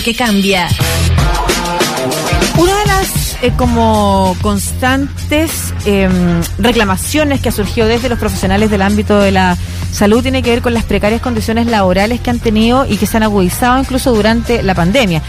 que cambia. Una de las eh, como constantes em, reclamaciones que ha surgido desde los profesionales del ámbito de la salud tiene que ver con las precarias condiciones laborales que han tenido y que se han agudizado incluso durante la pandemia.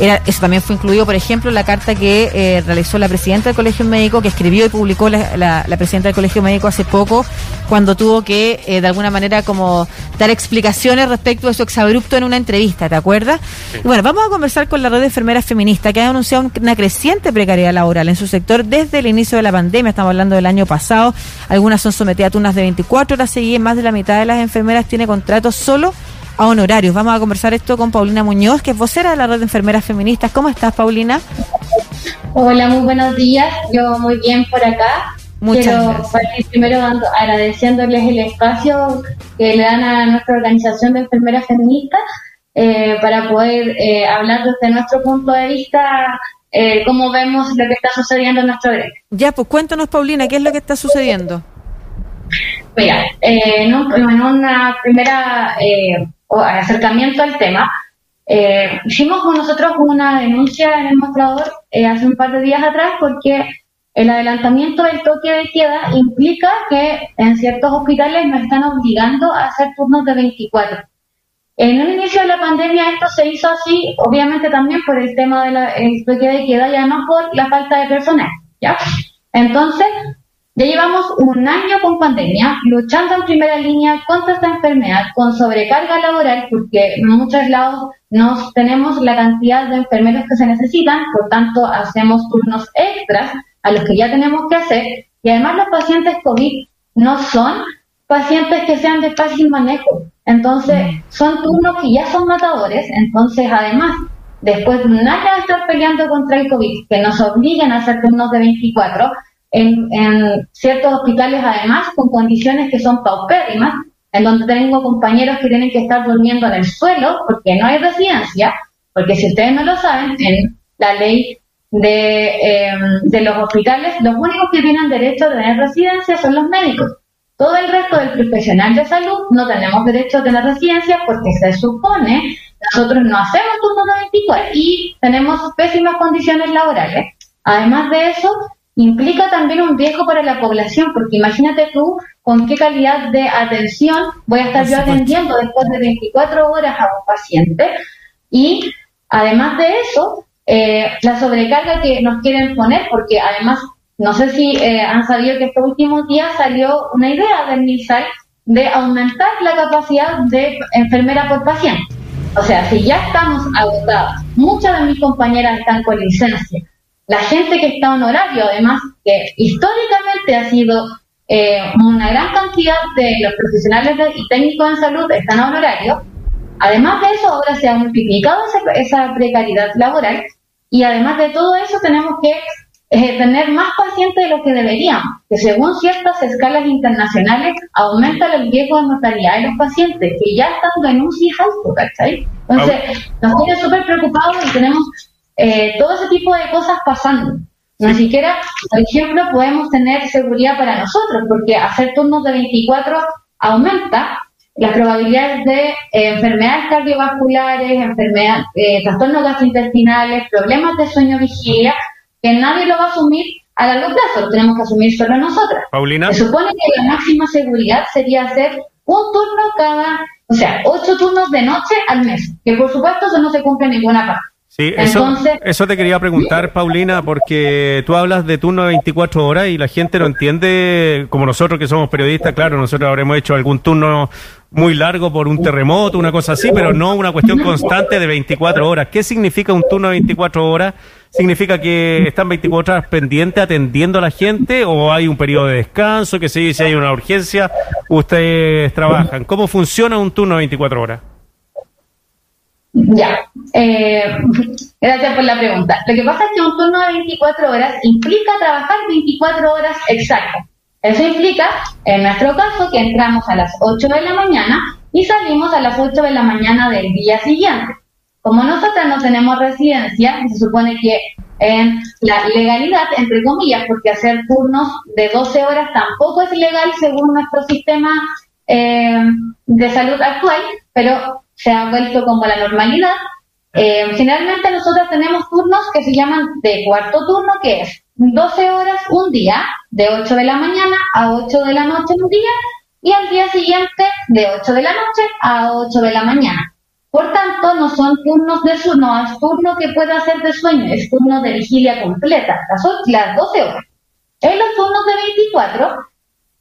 Era, eso también fue incluido, por ejemplo, en la carta que eh, realizó la presidenta del Colegio Médico, que escribió y publicó la, la, presidenta del Colegio Médico hace poco, cuando tuvo que, eh, de alguna manera, como dar explicaciones respecto a su exabrupto en una entrevista, ¿te acuerdas? Y bueno, vamos a conversar con la red de enfermeras feministas, que ha anunciado una creciente precariedad laboral en su sector desde el inicio de la pandemia, estamos hablando del año pasado, algunas son sometidas a turnas de 24 horas seguidas, más de la mitad de las enfermeras tiene contratos solo a honorarios. Vamos a conversar esto con Paulina Muñoz, que es vocera de la red de enfermeras feministas. ¿Cómo estás, Paulina? Hola, muy buenos días. Yo muy bien por acá. Muchas Quiero partir primero agradeciéndoles el espacio que le dan a nuestra organización de enfermeras feministas eh, para poder eh, hablar desde nuestro punto de vista eh, cómo vemos lo que está sucediendo en nuestro derecho. Ya, pues cuéntanos, Paulina, ¿qué es lo que está sucediendo? Mira, en, en, una primera o acercamiento al tema, eh, hicimos con nosotros una denuncia en el mostrador eh, hace un par de días atrás porque el adelantamiento del toque de queda implica que en ciertos hospitales nos están obligando a hacer turnos de 24. En el inicio de la pandemia esto se hizo así, obviamente también por el tema del toque de queda y además por la falta de personal. ¿ya? Entonces, ya llevamos un año con pandemia, luchando en primera línea contra esta enfermedad, con sobrecarga laboral, porque en muchos lados no tenemos la cantidad de enfermeros que se necesitan, por tanto hacemos turnos extras a los que ya tenemos que hacer, y además los pacientes COVID no son pacientes que sean de fácil manejo, entonces mm. son turnos que ya son matadores, entonces además después de año de estar peleando contra el COVID, que nos obligan a hacer turnos de 24, en, ciertos hospitales además con condiciones que son paupérrimas, en donde tengo compañeros que tienen que estar durmiendo en el suelo porque no hay residencia, porque si ustedes no lo saben, en la ley de, em, de los hospitales, los únicos que tienen derecho a tener residencia son los médicos. Todo el resto del profesional de salud no tenemos derecho a tener residencia porque se supone nosotros no hacemos turnos de 24 y tenemos pésimas condiciones laborales. Además de eso, implica también un riesgo para la población, porque imagínate tú con qué calidad de atención voy a estar yo atendiendo después de 24 horas a un paciente. Y además de eso, eh, la sobrecarga que nos quieren poner, porque además, no sé si eh, han sabido que estos últimos días salió una idea del MISAL de aumentar la capacidad de enfermera por paciente. O sea, si ya estamos agotadas, muchas de mis compañeras están con licencia, la gente que está en horario, además, que históricamente ha sido eh, una gran cantidad de los profesionales y técnicos en salud están a horario, además de eso, ahora se ha multiplicado esa, precariedad laboral y además de todo eso tenemos que eh, tener más pacientes de lo que deberíamos, que según ciertas escalas internacionales aumenta el riesgo de mortalidad de los pacientes, que ya están en un alto, ¿cachai? Entonces, nos tiene súper preocupados y tenemos eh, todo ese tipo de cosas pasando. Ni siquiera, por ejemplo, podemos tener seguridad para nosotros, porque hacer turnos de 24 aumenta las probabilidades de eh, enfermedades cardiovasculares, enfermedades, eh, trastornos gastrointestinales, problemas de sueño vigilia, que nadie lo va a asumir a largo plazo, lo tenemos que asumir solo nosotras. Paulina. Se supone que la máxima seguridad sería hacer un turno cada, o sea, ocho turnos de noche al mes, que por supuesto eso no se cumple en ninguna parte. Sí, eso, eso te quería preguntar, Paulina, porque tú hablas de turno de 24 horas y la gente no entiende, como nosotros que somos periodistas, claro, nosotros habremos hecho algún turno muy largo por un terremoto, una cosa así, pero no una cuestión constante de 24 horas. ¿Qué significa un turno de 24 horas? ¿Significa que están 24 horas pendientes atendiendo a la gente o hay un periodo de descanso, que si hay una urgencia, ustedes trabajan? ¿Cómo funciona un turno de 24 horas? Ya, eh, gracias por la pregunta. Lo que pasa es que un turno de 24 horas implica trabajar 24 horas exactas. Eso implica, en nuestro caso, que entramos a las 8 de la mañana y salimos a las 8 de la mañana del día siguiente. Como nosotros no tenemos residencia, se supone que en la legalidad, entre comillas, porque hacer turnos de 12 horas tampoco es legal según nuestro sistema eh, de salud actual, pero se ha vuelto como la normalidad, Eh, generalmente nosotros tenemos turnos que se llaman de cuarto turno, que es 12 horas un día, de 8 de la mañana a 8 de la noche un día, y al día siguiente de 8 de la noche a 8 de la mañana. Por tanto, no son turnos de sueño, no es turno que pueda ser de sueño, es turno de vigilia completa, las, las 12 horas. En los turnos de 24,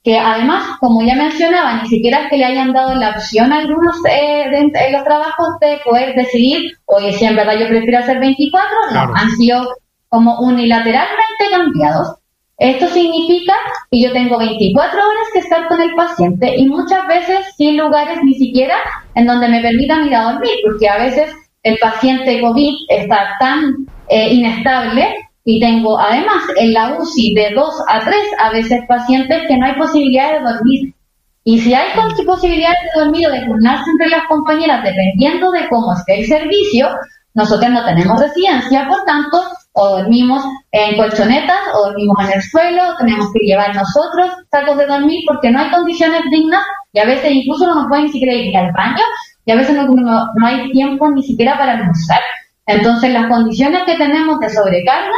que además, como ya mencionaba, ni siquiera es que le hayan dado la opción a algunos eh, de, los trabajos de poder decidir, oye, si en verdad yo prefiero hacer 24, no, han sido como unilateralmente cambiados. Esto significa que yo tengo 24 horas que estar con el paciente y muchas veces sin lugares ni siquiera en donde me permitan ir a dormir, porque a veces el paciente COVID está tan eh, inestable y tengo además en la UCI de 2 a 3 a veces pacientes que no hay posibilidad de dormir. Y si hay posibilidades de dormir o de turnarse entre las compañeras dependiendo de cómo esté el servicio, nosotros no tenemos residencia, por tanto, o dormimos en colchonetas, o dormimos en el suelo, tenemos que llevar nosotros sacos de dormir porque no hay condiciones dignas y a veces incluso no nos pueden ni siquiera ir al baño y a veces no, no hay tiempo ni siquiera para almorzar. Entonces las condiciones que tenemos de sobrecarga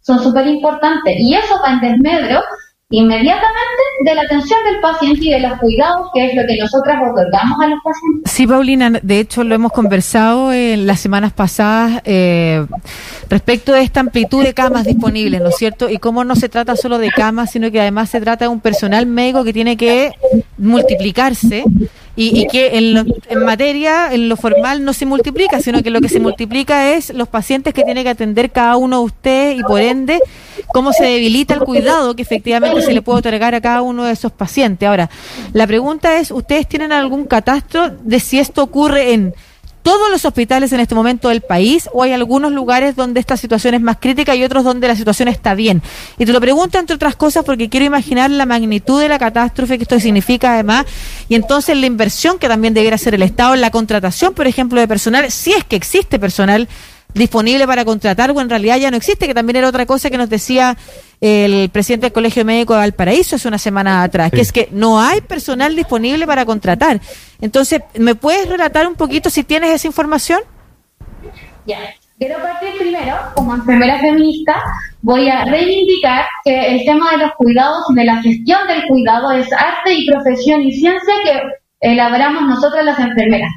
son súper importantes y eso va en desmedro inmediatamente de la atención del paciente y de los cuidados, que es lo que nosotras otorgamos a los pacientes. Sí, Paulina, de hecho lo hemos conversado en las semanas pasadas eh, respecto de esta amplitud de camas disponibles, ¿no es cierto? Y cómo no se trata solo de camas, sino que además se trata de un personal médico que tiene que multiplicarse y, que en, en, materia, en lo formal, no se multiplica, sino que lo que se multiplica es los pacientes que tiene que atender cada uno de ustedes y por ende cómo se debilita el cuidado que efectivamente se le puede otorgar a cada uno de esos pacientes. Ahora, la pregunta es, ¿ustedes tienen algún catastro de si esto ocurre en todos los hospitales en este momento del país o hay algunos lugares donde esta situación es más crítica y otros donde la situación está bien? Y te lo pregunto entre otras cosas porque quiero imaginar la magnitud de la catástrofe que esto significa además y entonces la inversión que también debiera hacer el Estado en la contratación, por ejemplo, de personal, si es que existe personal disponible para contratar o en realidad ya no existe, que también era otra cosa que nos decía el presidente del Colegio Médico de Valparaíso hace una semana atrás, que es que no hay personal disponible para contratar. Entonces, ¿me puedes relatar un poquito si tienes esa información? Ya, quiero partir primero, como enfermera feminista, voy a reivindicar que el tema de los cuidados de la gestión del cuidado es arte y profesión y ciencia que elaboramos nosotros las enfermeras.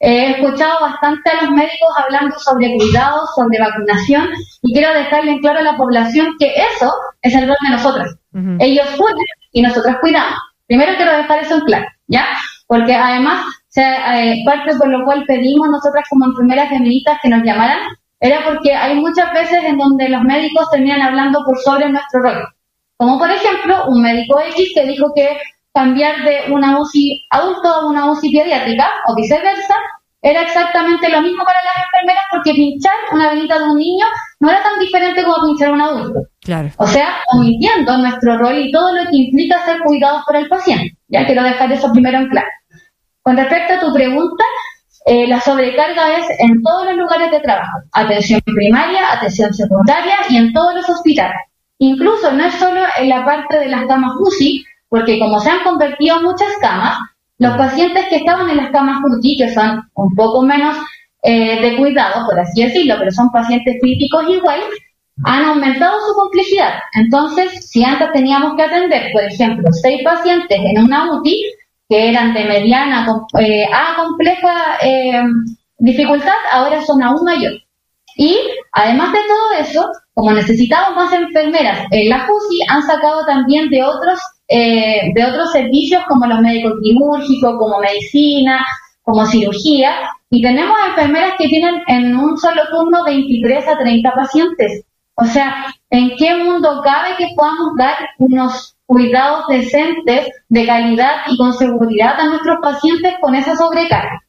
He escuchado bastante a los médicos hablando sobre cuidados, sobre vacunación, y quiero dejarle en claro a la población que eso es el rol de nosotros. Ellos cuidan y nosotros cuidamos. Primero quiero dejar eso en claro, ¿ya? Porque además, eh, parte por lo cual pedimos nosotras como enfermeras feministas que nos llamaran, era porque hay muchas veces en donde los médicos terminan hablando por sobre nuestro rol. Como por ejemplo, un médico X que dijo que cambiar de una UCI adulto a una UCI pediátrica o viceversa, era exactamente lo mismo para las enfermeras porque pinchar una venita de un niño no era tan diferente como pinchar a un adulto. Claro. O sea, omitiendo nuestro rol y todo lo que implica ser cuidados por el paciente. Ya quiero dejar eso primero en claro. Con respecto a tu pregunta, eh, la sobrecarga es en todos los lugares de trabajo, atención primaria, atención secundaria y en todos los hospitales. Incluso no es solo en la parte de las camas UCI, porque como se han convertido muchas camas, los pacientes que estaban en las camas UCI, que son un poco menos eh, de cuidado, por así decirlo, pero son pacientes críticos igual, han aumentado su complejidad. Entonces, si antes teníamos que atender, por ejemplo, seis pacientes en una UTI, que eran de mediana eh, a compleja eh, dificultad, ahora son aún mayor. Y además de todo eso, como necesitamos más enfermeras en la UCI, han sacado también de otros eh, de otros servicios como los médicos quirúrgicos, como medicina, como cirugía, y tenemos enfermeras que tienen en un solo turno 23 a 30 pacientes. O sea, ¿en qué mundo cabe que podamos dar unos cuidados decentes, de calidad y con seguridad a nuestros pacientes con esa sobrecarga?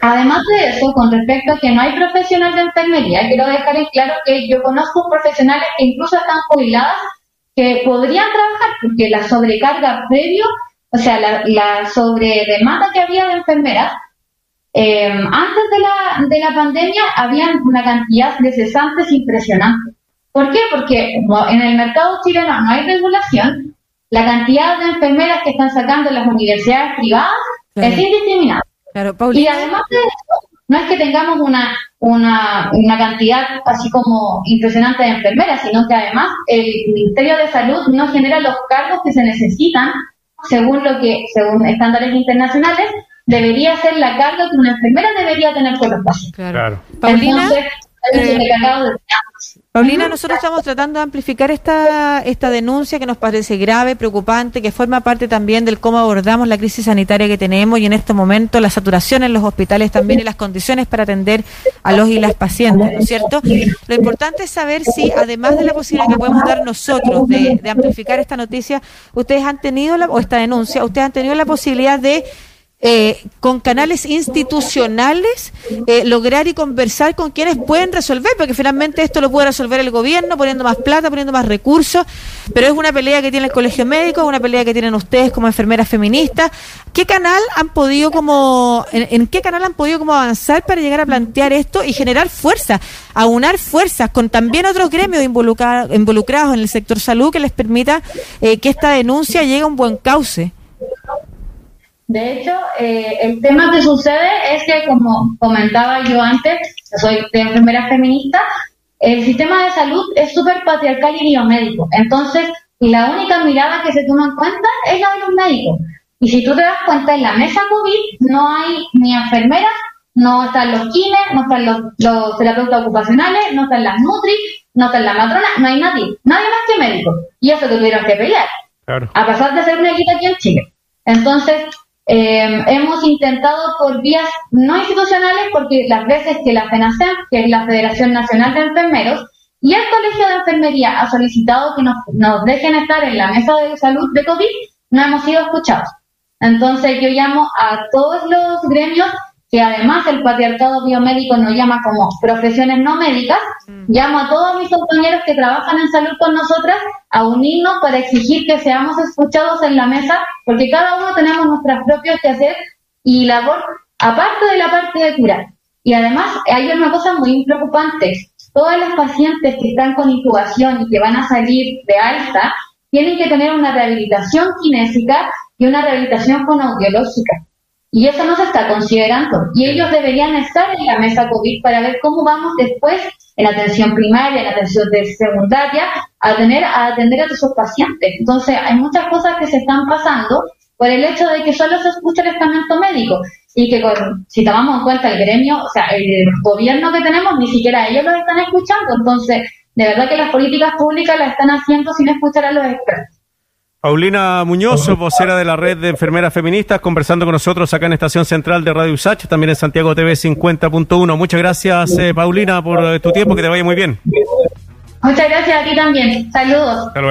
Además de eso, con respecto a que no hay profesionales de enfermería, quiero dejar en claro que yo conozco profesionales que incluso están jubiladas que podrían trabajar porque la sobrecarga previo, o sea, la, la sobredemanda que había de enfermeras, eh, antes de la, de la pandemia habían una cantidad de cesantes impresionante. ¿Por qué? Porque en el mercado chileno no hay regulación, la cantidad de enfermeras que están sacando las universidades privadas es indiscriminada. Claro, y además de eso, no es que tengamos una, una, una cantidad así como impresionante de enfermeras, sino que además el Ministerio de Salud no genera los cargos que se necesitan según lo que, según estándares internacionales, debería ser la carga que una enfermera debería tener con los pacientes. Claro. Paulina, Paulina, nosotros estamos tratando de amplificar esta, esta denuncia que nos parece grave, preocupante, que forma parte también del cómo abordamos la crisis sanitaria que tenemos y en este momento la saturación en los hospitales también y las condiciones para atender a los y las pacientes, ¿no es cierto? Lo importante es saber si, además de la posibilidad que podemos dar nosotros de, de amplificar esta noticia, ustedes han tenido, la, o esta denuncia, ustedes han tenido la posibilidad de eh, con canales institucionales eh, lograr y conversar con quienes pueden resolver, porque finalmente esto lo puede resolver el gobierno poniendo más plata, poniendo más recursos, pero es una pelea que tiene el colegio médico, es una pelea que tienen ustedes como enfermeras feministas. ¿Qué canal han podido como, en, qué canal han podido como avanzar para llegar a plantear esto y generar fuerza, aunar fuerzas con también otros gremios involucrados, involucrados en el sector salud que les permita eh, que esta denuncia llegue a un buen cauce? De hecho, eh, el tema que sucede es que, como comentaba yo antes, yo soy de enfermera feminista, el sistema de salud es súper patriarcal y biomédico. Entonces, la única mirada que se toma en cuenta es la de los médicos. Y si tú te das cuenta, en la mesa COVID no hay ni enfermeras, no están los kines, no están los, terapeutas ocupacionales, no están las nutri, no están las matronas, no hay nadie, nadie más que médicos. Y eso que tuvieron que pelear. A pasar de ser una guita aquí en Chile. Entonces, eh, hemos intentado por vías no institucionales, porque las veces que la FENACEM, que es la Federación Nacional de Enfermeros, y el Colegio de Enfermería ha solicitado que nos, nos dejen estar en la mesa de salud de COVID, no hemos sido escuchados. Entonces yo llamo a todos los gremios que además el patriarcado biomédico nos llama como profesiones no médicas, mm. llamo a todos mis compañeros que trabajan en salud con nosotras a unirnos para exigir que seamos escuchados en la mesa, porque cada uno tenemos nuestras propias que hacer y labor aparte de la parte de curar. Y además hay una cosa muy preocupante, todas las pacientes que están con incubación y que van a salir de alta tienen que tener una rehabilitación kinésica y una rehabilitación fonoaudiológica. Y eso no se está considerando. Y ellos deberían estar en la mesa COVID para ver cómo vamos después en atención primaria, en atención de secundaria, a, tener, a atender a esos pacientes. Entonces, hay muchas cosas que se están pasando por el hecho de que solo se escucha el estamento médico y que si tomamos en cuenta el gremio, o sea, el gobierno que tenemos, ni siquiera ellos lo están escuchando. Entonces, de verdad que las políticas públicas las están haciendo sin escuchar a los expertos. Paulina Muñoz, vocera de la red de enfermeras feministas, conversando con nosotros acá en Estación Central de Radio USACH, también en Santiago TV 50.1. Muchas gracias, eh, Paulina, por eh, tu tiempo, que te vaya muy bien. Muchas gracias a ti también. Saludos.